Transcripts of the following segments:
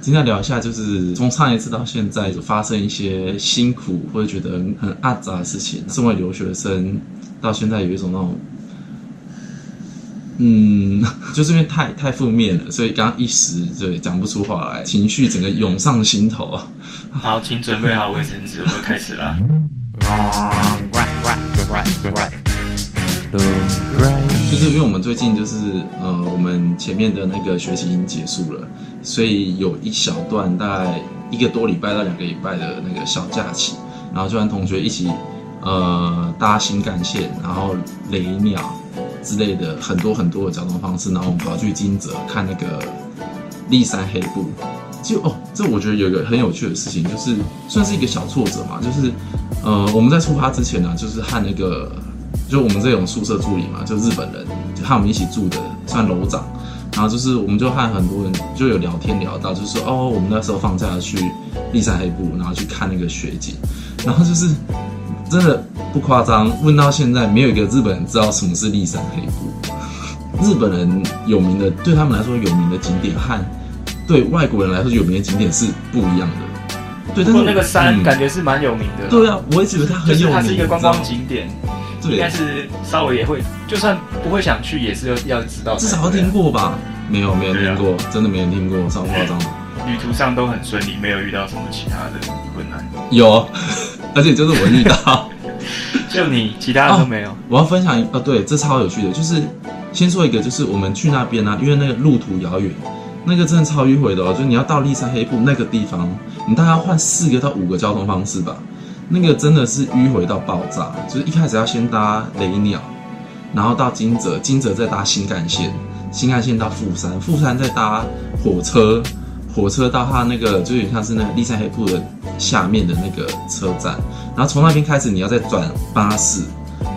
今天聊一下，就是从上一次到现在，就发生一些辛苦或者觉得很阿杂的事情。身为留学生，到现在有一种那种，嗯，就是因为太太负面了，所以刚刚一时对讲不出话来，情绪整个涌上心头。好，请准备好卫生纸，我们开始啦。就是因为我们最近就是呃，我们前面的那个学习已经结束了，所以有一小段大概一个多礼拜到两个礼拜的那个小假期，然后就跟同学一起呃搭新干线，然后雷鸟之类的很多很多的交通方式，然后我们跑去金泽看那个立山黑部。就哦，这我觉得有一个很有趣的事情，就是算是一个小挫折嘛，就是呃我们在出发之前呢，就是和那个。就我们这种宿舍助理嘛，就日本人，就和我们一起住的，算楼长。然后就是，我们就和很多人就有聊天聊到，就是说，哦，我们那时候放假去立山黑部，然后去看那个雪景。然后就是真的不夸张，问到现在没有一个日本人知道什么是立山黑部。日本人有名的，对他们来说有名的景点和对外国人来说有名的景点是不一样的。对，但是那个山感觉是蛮有名的。嗯。对啊，我也觉得它很有名，就是它是一个观光景点。应该是稍微也会，就算不会想去，也是要要知道，至少要听过吧？没有，没有听过，真的没人听过，超夸张。旅途上都很顺利，没有遇到什么其他的困难。有，而且就是我遇到，就你其他的都没有。我要分享一个，对，这超有趣的，就是先说一个，就是我们去那边呢、啊，因为那个路途遥远，那个真的超迂回的哦，就是你要到立山黑部那个地方，你大概要换四个到五个交通方式吧。那个真的是迂回到爆炸，就是一开始要先搭雷鸟，然后到金泽，金泽再搭新干线，新干线到富山，富山再搭火车，火车到它那个就有点像是那个立山黑部的下面的那个车站，然后从那边开始你要再转巴士，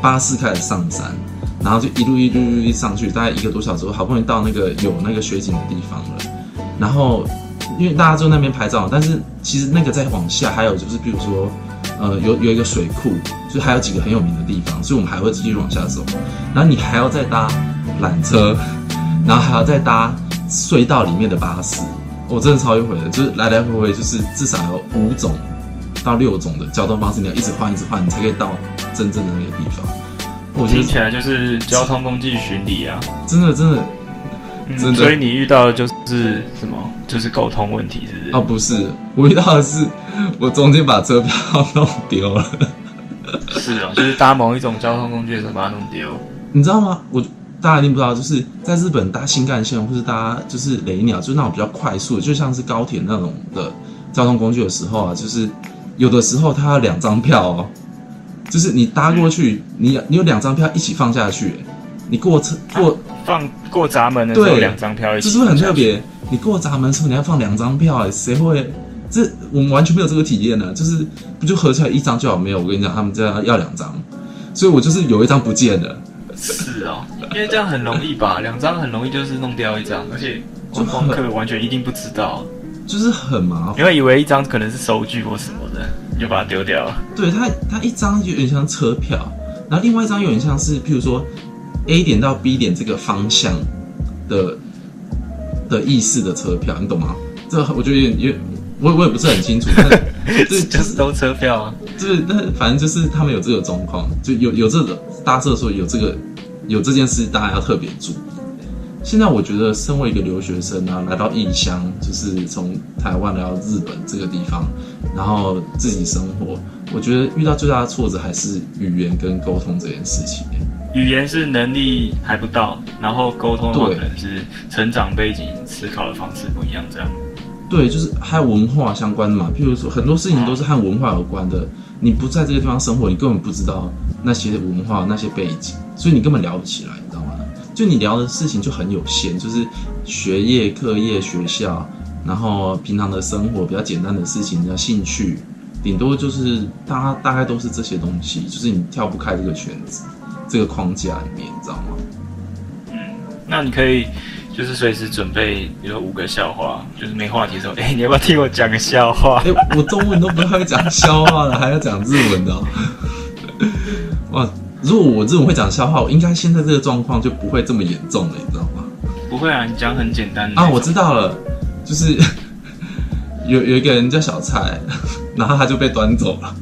巴士开始上山，然后就一路一路一路上去，大概一个多小时，好不容易到那个有那个雪景的地方了，然后因为大家就那边拍照，但是其实那个再往下还有就是比如说。呃，有有一个水库，就还有几个很有名的地方，所以我们还会继续往下走。然后你还要再搭缆车，然后还要再搭隧道里面的巴士。我、哦、真的超迂回的，就是来来回回，就是至少有五种到六种的交通方式，你要一直换，一直换，你才可以到真正的那个地方。我听起来就是交通工具巡礼啊，真的真的。嗯、所以你遇到的就是什么？就是沟通问题，是不是？哦，不是，我遇到的是我中间把车票弄丢了。是哦，就是搭某一种交通工具的时候把它弄丢。你知道吗？我大家一定不知道，就是在日本搭新干线或是搭就是雷鸟，就是那种比较快速的，就像是高铁那种的交通工具的时候啊，就是有的时候它要两张票哦，就是你搭过去，你你有两张票一起放下去，你过车过。啊放过闸门的时候，两张票一起，这是不是很特别？你过闸门的时候，你要放两张票，哎，谁会？这我们完全没有这个体验呢。就是不就合起来一张就好？没有，我跟你讲，他们这样要两张，所以我就是有一张不见了。是哦，因为这样很容易吧？两张很容易就是弄掉一张，而且观光客完全一定不知道，就是很麻烦。因为以为一张可能是收据或什么的，你就把它丢掉了。对，它，它一张就有点像车票，然后另外一张有点像是，譬如说。A 点到 B 点这个方向的的意思的车票，你懂吗？这我觉得也也我我也不是很清楚，但 这就是都车票啊。就是那反正就是他们有这个状况，就有有这个搭车的时候有这个有这件事，大家要特别注意。现在我觉得，身为一个留学生啊，来到异乡，就是从台湾来到日本这个地方，然后自己生活，我觉得遇到最大的挫折还是语言跟沟通这件事情。语言是能力还不到，然后沟通的话可能是成长背景、思考的方式不一样，这样。对，就是还有文化相关的嘛，譬如说很多事情都是和文化有关的。你不在这个地方生活，你根本不知道那些文化、那些背景，所以你根本聊不起来，你知道吗？就你聊的事情就很有限，就是学业、课业、学校，然后平常的生活比较简单的事情，叫兴趣，顶多就是大家大概都是这些东西，就是你跳不开这个圈子。这个框架里面，你知道吗？嗯，那你可以就是随时准备，比如说五个笑话，就是没话题的时候，哎，你要不要听我讲个笑话？哎，我中文都不会讲笑话了，还要讲日文的哦。哇，如果我日文会讲笑话，我应该现在这个状况就不会这么严重了，你知道吗？不会啊，你讲很简单啊，我知道了，就是 有有一个人叫小蔡，然后他就被端走了。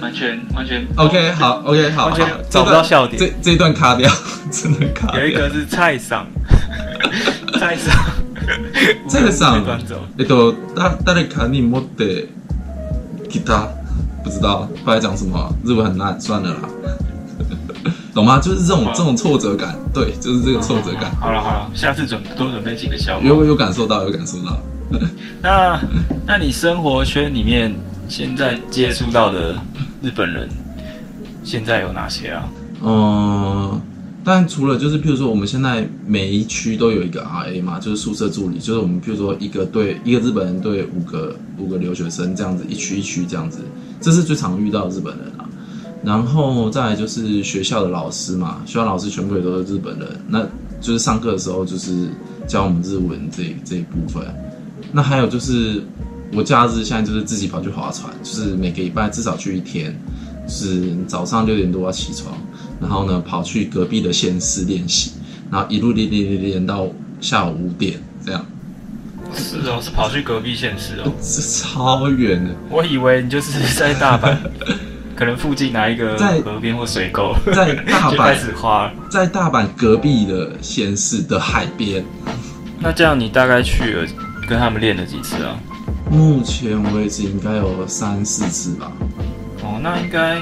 完全完全 OK 好 OK 好，完全找不到笑点。这这一段卡掉，真的卡掉。有一个是蔡桑，蔡桑，蔡桑被端走。えっと大谁かに持ってきた，不知道后来讲什么，日文很烂，算了啦。懂吗？就是这种这种挫折感，对，就是这个挫折感。好了好了，下次准多准备几个笑话。有有感受到，有感受到。那那你生活圈里面现在接触到的 日本人，现在有哪些啊？嗯，但除了就是，譬如说我们现在每一区都有一个 RA 嘛，就是宿舍助理，就是我们譬如说一个队一个日本人对五个五个留学生这样子，一区一区这样子，这是最常遇到日本人啊。然后再来就是学校的老师嘛，学校老师全部也都是日本人，那就是上课的时候就是教我们日文这这一部分。那还有就是我假日现在就是自己跑去划船，就是每个礼拜至少去一天，就是早上六点多要起床，然后呢跑去隔壁的县市练习，然后一路练练练练到下午五点这样。是哦，是跑去隔壁县市哦，是超远的。我以为你就是在大阪。可能附近哪一个河边或水沟，在大阪开始花，在大阪隔壁的县市的海边。那这样你大概去了跟他们练了几次啊？目前为止应该有三四次吧。哦，那应该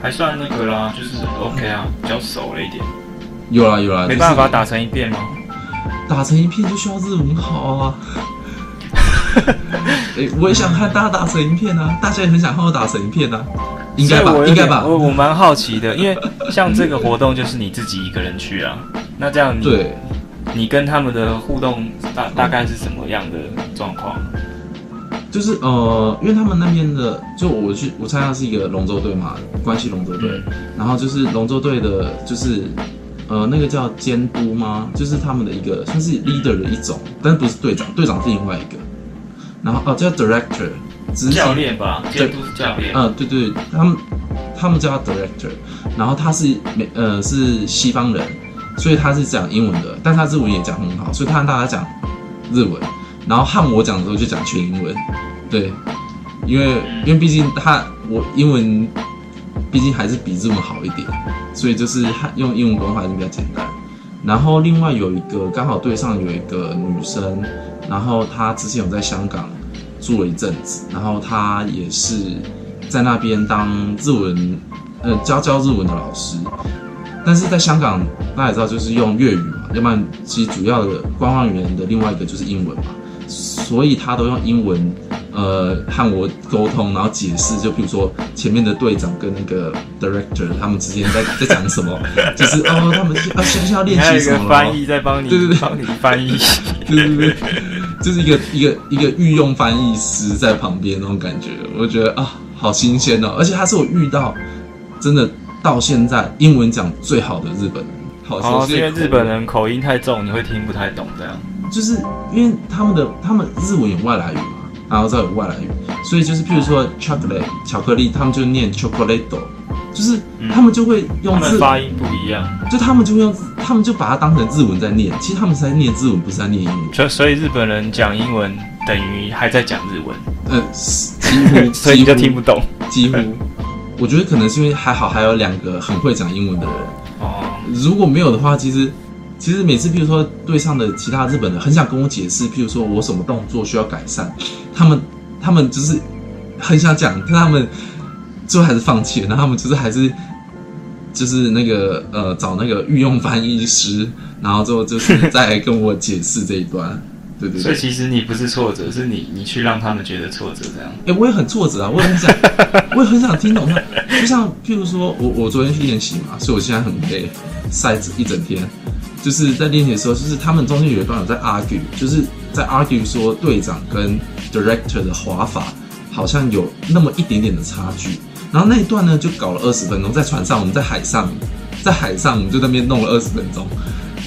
还算那个啦，就是 OK 啊，比较熟了一点。有啦有啦，没办法打成一片吗？打成一片就需要日文好啊。哎、欸，我也想看大家打成一片啊，大家也很想看我打成一片啊。应该吧，应该吧。我我蛮好奇的，因为像这个活动就是你自己一个人去啊，那这样你对，你跟他们的互动大大概是什么样的状况？就是呃，因为他们那边的，就我去我参加是一个龙舟队嘛，关系龙舟队，嗯、然后就是龙舟队的，就是呃那个叫监督吗？就是他们的一个算是 leader 的一种，但不是队长，队长是另外一个，然后哦叫 director。教练吧，监督是教练。嗯，对对，他们他们叫他 director，然后他是美呃是西方人，所以他是讲英文的，但他日文也讲很好，所以他跟大家讲日文，然后和我讲的时候就讲全英文，对，因为因为毕竟他我英文毕竟还是比日文好一点，所以就是他用英文沟通还是比较简单。然后另外有一个刚好队上有一个女生，然后她之前有在香港。住了一阵子，然后她也是在那边当日文，呃，教教日文的老师。但是在香港，大家也知道，就是用粤语嘛，要不然其实主要的官方语言的另外一个就是英文嘛，所以他都用英文，呃，和我沟通，然后解释。就比如说前面的队长跟那个 director 他们之间在在讲什么，就是哦，他们啊，现在要练习什么？翻译在帮你，对对对，帮你翻译，对对对。就是一个一个一个御用翻译师在旁边那种感觉，我觉得啊，好新鲜哦！而且他是我遇到真的到现在英文讲最好的日本人。好，好，因为日本人口音太重，你会听不太懂这样。就是因为他们的他们日文有外来语嘛，然后再有外来语，所以就是譬如说 chocolate 巧克力，他们就念 chocolate。就是他们就会用字、嗯、发音不一样，就他们就会用，他们就把它当成日文在念。其实他们是在念日文，不是在念英文。所所以日本人讲英文等于还在讲日文。呃，几乎，所以你就听不懂。几乎，我觉得可能是因为还好还有两个很会讲英文的人。哦，如果没有的话，其实其实每次，譬如说队上的其他日本人很想跟我解释，譬如说我什么动作需要改善，他们他们就是很想讲，但他们。最后还是放弃了，然后他们就是还是就是那个呃找那个御用翻译师，然后之后就是再跟我解释这一段，对对对。所以其实你不是挫折，是你你去让他们觉得挫折这样。哎、欸，我也很挫折啊，我也很想，我也很想听懂他。就像譬如说我我昨天去练习嘛，所以我现在很累，晒一整天。就是在练习的时候，就是他们中间有一段有在 argue，就是在 argue 说队长跟 director 的滑法好像有那么一点点的差距。然后那一段呢，就搞了二十分钟，在船上，我们在海上，在海上，我们就在那边弄了二十分钟。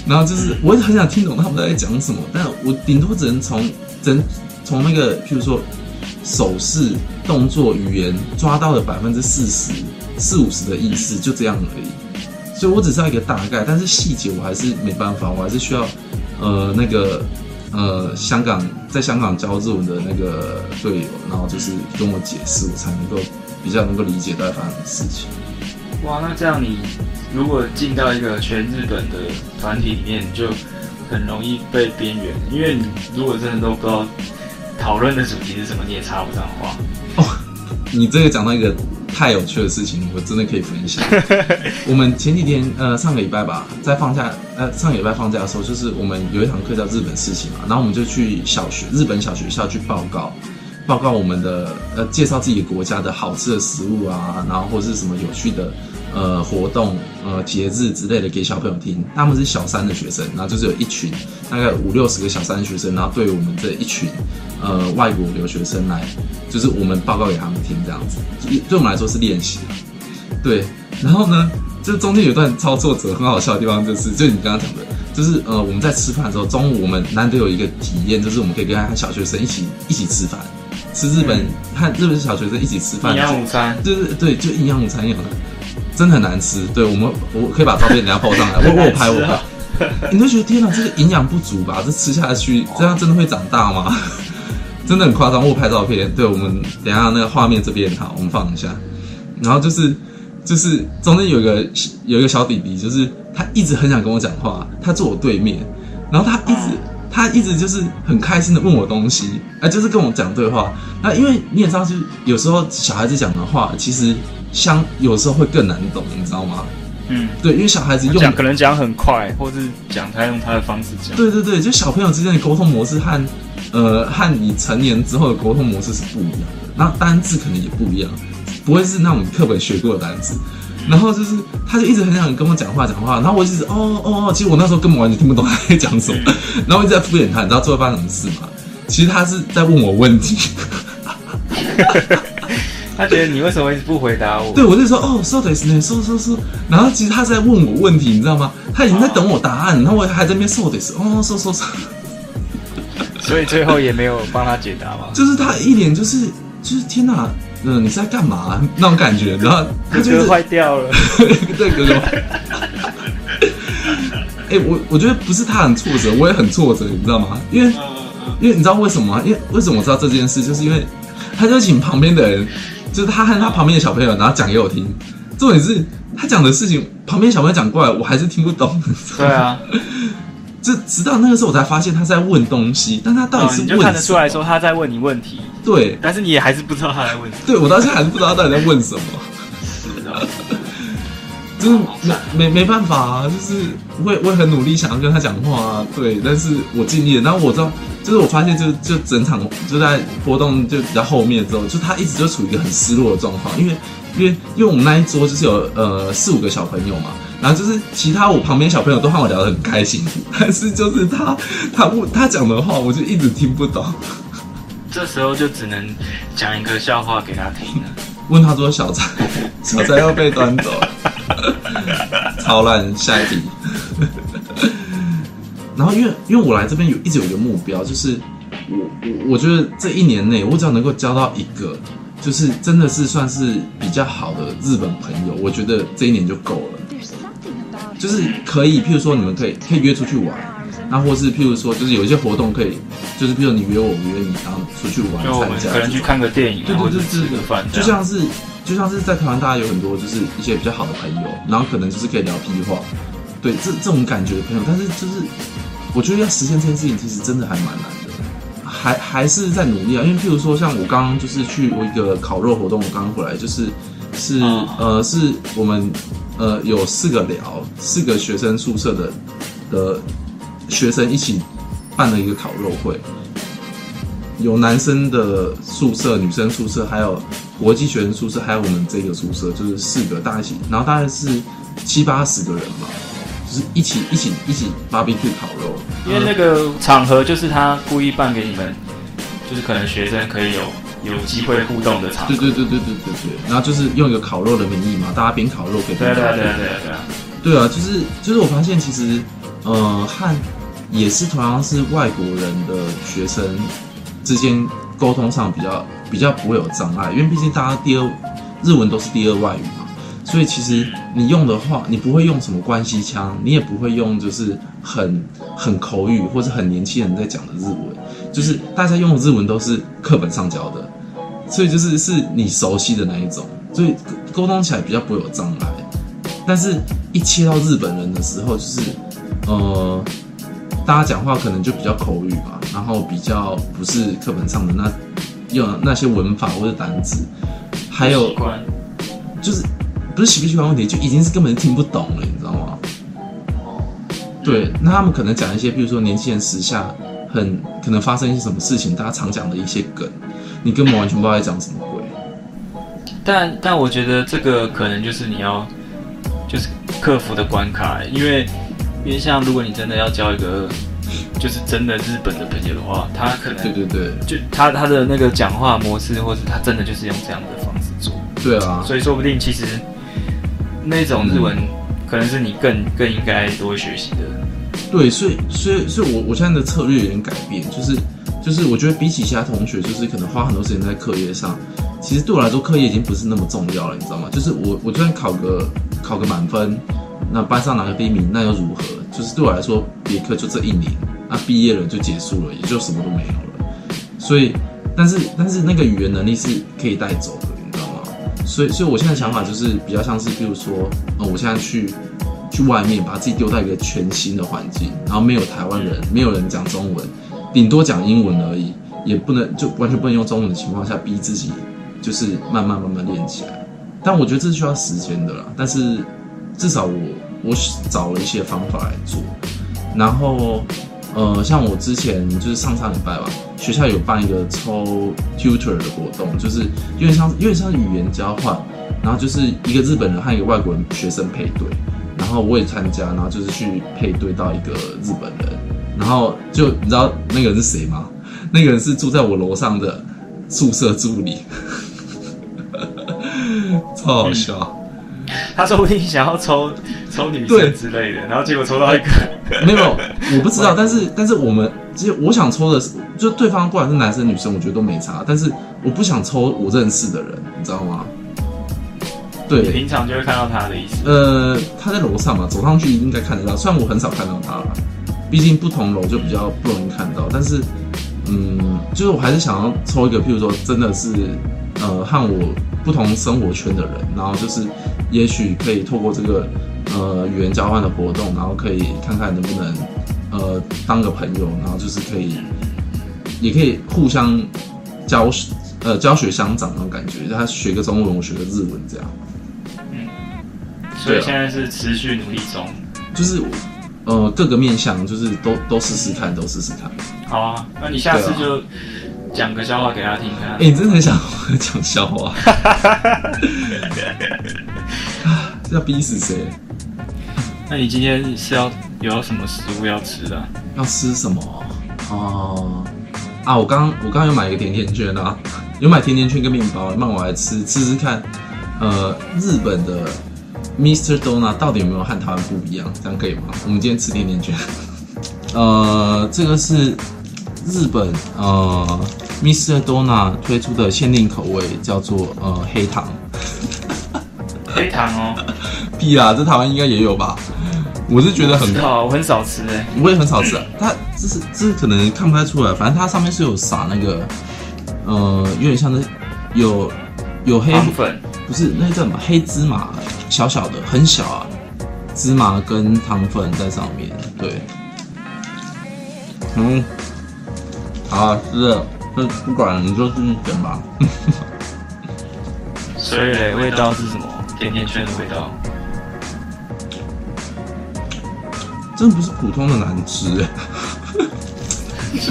然后就是，我也很想听懂他们在讲什么，但我顶多只能从，人从那个，譬如说手势、动作、语言抓到了百分之四十、四五十的意思，就这样而已。所以我只知道一个大概，但是细节我还是没办法，我还是需要，呃，那个呃香港在香港教日文的那个队友，然后就是跟我解释，我才能够比较能够理解到底发生什么事情。哇，那这样你如果进到一个全日本的团体里面，就很容易被边缘，因为你如果真的都不知道讨论的主题是什么，你也插不上话。哦，你这个讲到一个太有趣的事情，我真的可以分享。我们前几天，呃，上个礼拜吧，在放假，呃，上个礼拜放假的时候，就是我们有一堂课叫日本事情嘛，然后我们就去小学，日本小学校去报告，报告我们的，呃，介绍自己国家的好吃的食物啊，然后或是什么有趣的。呃，活动、呃，节日之类的给小朋友听。他们是小三的学生，然后就是有一群大概五六十个小三的学生，然后对我们这一群呃外国留学生来，就是我们报告给他们听这样子。对我们来说是练习。对，然后呢，这中间有一段操作者、很好笑的地方，就是就你刚刚讲的，就是呃我们在吃饭的时候，中午我们难得有一个体验，就是我们可以跟小学生一起一起吃饭，吃日本和、嗯、日本小学生一起吃饭，营养午餐，对对对，就营养午餐一样的。真的很难吃，对我们，我可以把照片等下 po 上来。我我拍我拍，你就觉得天哪，这个营养不足吧？这吃下去，这样真的会长大吗？真的很夸张。我拍照片，对我们等下那个画面这边好，我们放一下。然后就是就是中间有一个有一个小弟弟，就是他一直很想跟我讲话，他坐我对面，然后他一直他一直就是很开心的问我东西，哎，就是跟我讲对话。那因为你也知道，就是有时候小孩子讲的话，其实。像有时候会更难懂，你知道吗？嗯，对，因为小孩子用讲可能讲很快，或是讲他用他的方式讲。对对对，就小朋友之间的沟通模式和呃和你成年之后的沟通模式是不一样的，然后单字可能也不一样，不会是那种课本学过的单字。然后就是他就一直很想跟我讲话讲话，然后我一直哦哦哦，其实我那时候根本完全听不懂他在讲什么，然后我一直在敷衍他，你知道最后发生什么事吗？其实他是在问我问题。他觉得你为什么一直不回答我？对，我就说哦，说的是呢，说说说。然后其实他在问我问题，你知道吗？他已经在等我答案，然后我还在那边说的是哦，说说说。所以最后也没有帮他解答嘛？就是他一脸就是就是天哪，嗯，你是在干嘛那种感觉？然后他就是坏掉了，对哥哥。哎，我我觉得不是他很挫折，我也很挫折，你知道吗？因为因为你知道为什么吗？因为为什么我知道这件事，就是因为他就请旁边的人。就是他和他旁边的小朋友，然后讲给我听。重点是他讲的事情，旁边小朋友讲过来，我还是听不懂。对啊，就直到那个时候，我才发现他在问东西，但他到底是问？你就看得出来说他在问你问题。对，但是你也还是不知道他在问什么。对，我到现在还是不知道他到底在问什么。就是没没没办法啊，就是我也我也很努力想要跟他讲话啊。对，但是我尽力了。然后我知道。就是我发现就，就就整场就在活动就比较后面之后，就他一直就处于一个很失落的状况，因为因为因为我们那一桌就是有呃四五个小朋友嘛，然后就是其他我旁边小朋友都和我聊得很开心，但是就是他他不他讲的话我就一直听不懂，这时候就只能讲一个笑话给他听了，问他说小菜小菜要被端走，超烂，下一题。然后因为因为我来这边有一直有一个目标，就是我我我觉得这一年内我只要能够交到一个，就是真的是算是比较好的日本朋友，我觉得这一年就够了。就是可以，譬如说你们可以可以约出去玩，那或是譬如说就是有一些活动可以，就是譬如你约我，我约你，然后出去玩参加，可能去看个电影，对对对，吃个饭，就像是就像是在台湾，大家有很多就是一些比较好的朋友，然后可能就是可以聊屁话，对这这种感觉的朋友，但是就是。我觉得要实现这件事情，其实真的还蛮难的，还还是在努力啊。因为譬如说，像我刚刚就是去我一个烤肉活动，我刚刚回来，就是是呃是我们呃有四个聊，四个学生宿舍的的学生一起办了一个烤肉会，有男生的宿舍、女生宿舍，还有国际学生宿舍，还有我们这个宿舍，就是四个大一起，然后大概是七八十个人吧。就是一起一起一起 barbecue 烤肉，因为那个场合就是他故意办给你们，就是可能学生可以有有机会互动的场合。对对对对对对对。然后就是用一个烤肉的名义嘛，大家边烤肉可以边。对对对对对啊。对啊，就是就是我发现其实，呃，和也是同样是外国人的学生之间沟通上比较比较不会有障碍，因为毕竟大家第二日文都是第二外语嘛。所以其实你用的话，你不会用什么关系腔，你也不会用就是很很口语或者很年轻人在讲的日文，就是大家用的日文都是课本上教的，所以就是是你熟悉的那一种，所以沟通起来比较不会有障碍。但是，一切到日本人的时候，就是呃，大家讲话可能就比较口语嘛，然后比较不是课本上的那用那些文法或者单词，还有就是。不是习不习惯问题，就已经是根本听不懂了，你知道吗？对，那他们可能讲一些，比如说年轻人时下很可能发生一些什么事情，大家常讲的一些梗，你根本完全不知道在讲什么鬼。但但我觉得这个可能就是你要就是克服的关卡，因为因为像如果你真的要交一个就是真的日本的朋友的话，他可能对对对，就他他的那个讲话模式，或是他真的就是用这样的方式做。对啊，所以说不定其实。那种日文可能是你更更应该多学习的。对，所以所以所以我我现在的策略有点改变，就是就是我觉得比起其他同学，就是可能花很多时间在课业上，其实对我来说课业已经不是那么重要了，你知道吗？就是我我就算考个考个满分，那班上拿个第一名，那又如何？就是对我来说，别科就这一年，那毕业了就结束了，也就什么都没有了。所以，但是但是那个语言能力是可以带走的。你知道吗所以，所以我现在想法就是比较像是，比如说，呃，我现在去去外面，把自己丢在一个全新的环境，然后没有台湾人，没有人讲中文，顶多讲英文而已，也不能就完全不能用中文的情况下，逼自己就是慢慢慢慢练起来。但我觉得这是需要时间的啦。但是至少我我找了一些方法来做，然后。呃，像我之前就是上上礼拜吧，学校有办一个抽 tutor 的活动，就是有点像有点像语言交换，然后就是一个日本人和一个外国人学生配对，然后我也参加，然后就是去配对到一个日本人，然后就你知道那个人是谁吗？那个人是住在我楼上的宿舍助理，超好笑。他说不定想要抽抽女生之类的，然后结果抽到一个。没有，我不知道。但是，但是我们其实我想抽的是，就对方不管是男生女生，我觉得都没差。但是我不想抽我认识的人，你知道吗？对，你平常就会看到他的意思。呃，他在楼上嘛，走上去应该看得到。虽然我很少看到他了，毕竟不同楼就比较不容易看到。但是，嗯，就是我还是想要抽一个，譬如说，真的是呃和我不同生活圈的人，然后就是也许可以透过这个。呃，语言交换的活动，然后可以看看能不能，呃，当个朋友，然后就是可以，也可以互相教，呃，教学相长那种感觉。就他学个中文，我学个日文，这样。嗯。所以现在是持续努力中。就是，呃，各个面向，就是都都试试看，都试试看。好啊，那你下次就讲个笑话给他听看。哎、欸，你真的很想 讲笑话？要逼死谁？那你今天是要有什么食物要吃的？要吃什么？哦、呃、啊！我刚我刚刚有买一个甜甜圈啊，有买甜甜圈跟面包，那我来吃吃吃看。呃，日本的 Mr. Donut 到底有没有和台湾不一样？这样可以吗？我们今天吃甜甜圈。呃，这个是日本呃 Mr. Donut 推出的限定口味，叫做呃黑糖。黑糖哦。屁啦，这台湾应该也有吧？我是觉得很好，我很少吃哎，我也很少吃啊。它这是这是可能看不太出来，反正它上面是有撒那个，呃，有点像是有有黑粉，不是那个叫什么黑芝麻，小小的很小啊，芝麻跟糖粉在上面，对，嗯，好啊，是的，那不管你就自己点吧。所以嘞，味道是什么？甜甜圈的味道。真的不是普通的难吃，哎，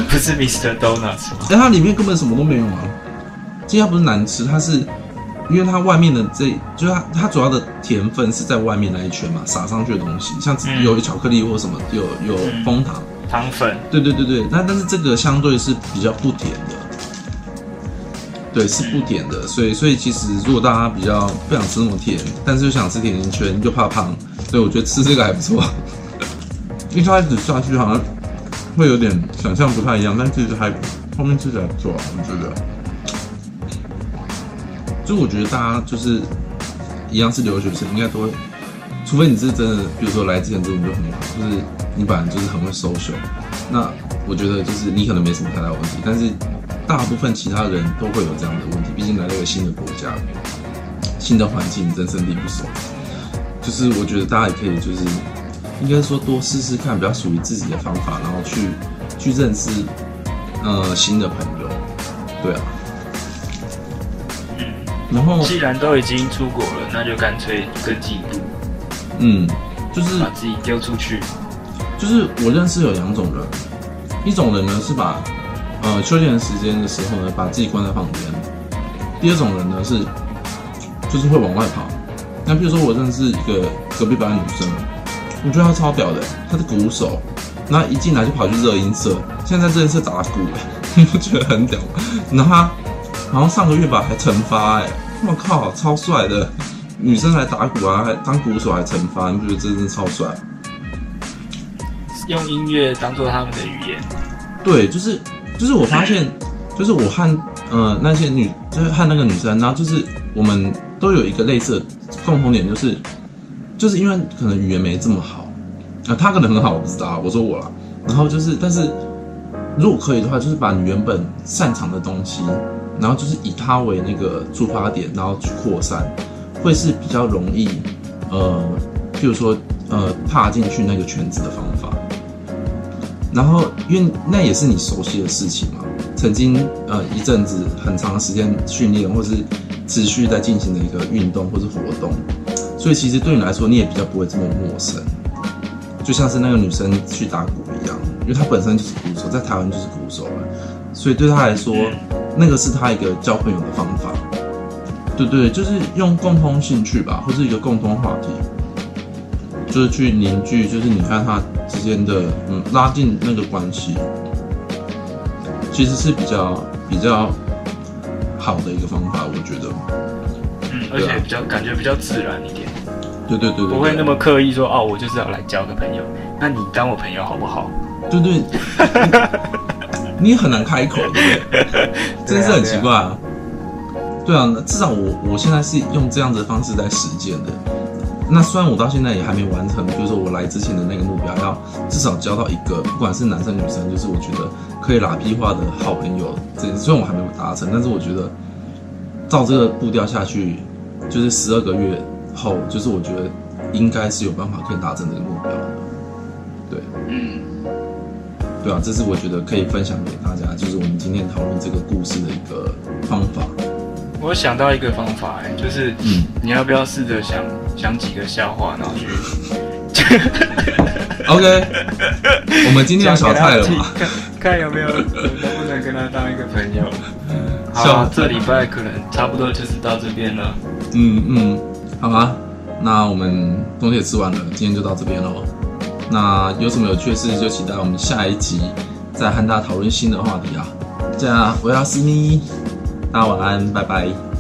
不是 Mr. Donuts 但它里面根本什么都没有啊。其实它不是难吃，它是因为它外面的这，就是它它主要的甜分是在外面那一圈嘛，撒上去的东西，像有巧克力或什么，有有枫糖、糖粉，对对对对。那但是这个相对是比较不甜的，对，是不甜的。所以所以其实如果大家比较不想吃那么甜，但是又想吃甜甜圈又怕胖，所以我觉得吃这个还不错。一开始下去好像会有点想象不太一样，但其实还后面吃起来不错，我觉得。就我觉得大家就是一样是留学生，应该都会，除非你是真的，比如说来之前这种就很好，就是你本来就是很会 social，那我觉得就是你可能没什么太大问题，但是大部分其他人都会有这样的问题，毕竟来到一个新的国家，新的环境，人生地不熟，就是我觉得大家也可以就是应该说多试试看，比较属于自己的方法，然后去去认识呃新的朋友，对啊。然后，既然都已经出国了，那就干脆更进一步。嗯，就是把自己丢出去。就是我认识有两种人，一种人呢是把呃休闲时间的时候呢把自己关在房间；第二种人呢是就是会往外跑。那比如说我认识一个隔壁班的女生，我觉得她超屌的，她是鼓手，那一进来就跑去热音社，现在在热音社打鼓，你不觉得很屌吗？然后她好像上个月吧还成发哎。我靠，超帅的！女生来打鼓啊，还当鼓手还惩罚，你不觉得真的超帅？用音乐当做他们的语言。对，就是就是我发现，就是我和呃那些女，就是和那个女生，然后就是我们都有一个类似的共同点，就是就是因为可能语言没这么好，啊、呃，她可能很好，我不知道，我说我啦。然后就是，但是如果可以的话，就是把你原本擅长的东西。然后就是以它为那个出发点，然后去扩散，会是比较容易，呃，譬如说，呃，踏进去那个圈子的方法。然后，因为那也是你熟悉的事情嘛，曾经呃一阵子很长时间训练，或是持续在进行的一个运动或是活动，所以其实对你来说，你也比较不会这么陌生。就像是那个女生去打鼓一样，因为她本身就是鼓手，在台湾就是鼓手了，所以对她来说。那个是她一个交朋友的方法，对对，就是用共同兴趣吧，或是一个共同话题，就是去凝聚，就是你看他之间的嗯，拉近那个关系，其实是比较比较好的一个方法，我觉得。嗯，而且比较感觉比较自然一点。对对对对，不会那么刻意说哦，我就是要来交个朋友，那你当我朋友好不好？对对。你很难开口，对不对？真 是很奇怪啊。对啊，至少我我现在是用这样子的方式在实践的。那虽然我到现在也还没完成，就是说我来之前的那个目标，要至少交到一个，不管是男生女生，就是我觉得可以拉屁话的好朋友。这虽然我还没有达成，但是我觉得照这个步调下去，就是十二个月后，就是我觉得应该是有办法可以达成这个目标的。对，嗯。对啊，这是我觉得可以分享给大家，就是我们今天讨论这个故事的一个方法。我想到一个方法，哎，就是，嗯，你要不要试着想想几个笑话，然后去？OK，我们今天要小菜了嘛？看看有没有能不能跟他当一个朋友。好啊，这礼拜可能差不多就是到这边了。嗯嗯，好啊，那我们东西也吃完了，今天就到这边喽。那有什么有趣的事，就期待我们下一集再和大家讨论新的话题啊！这样，我要思密，大家晚安，拜拜。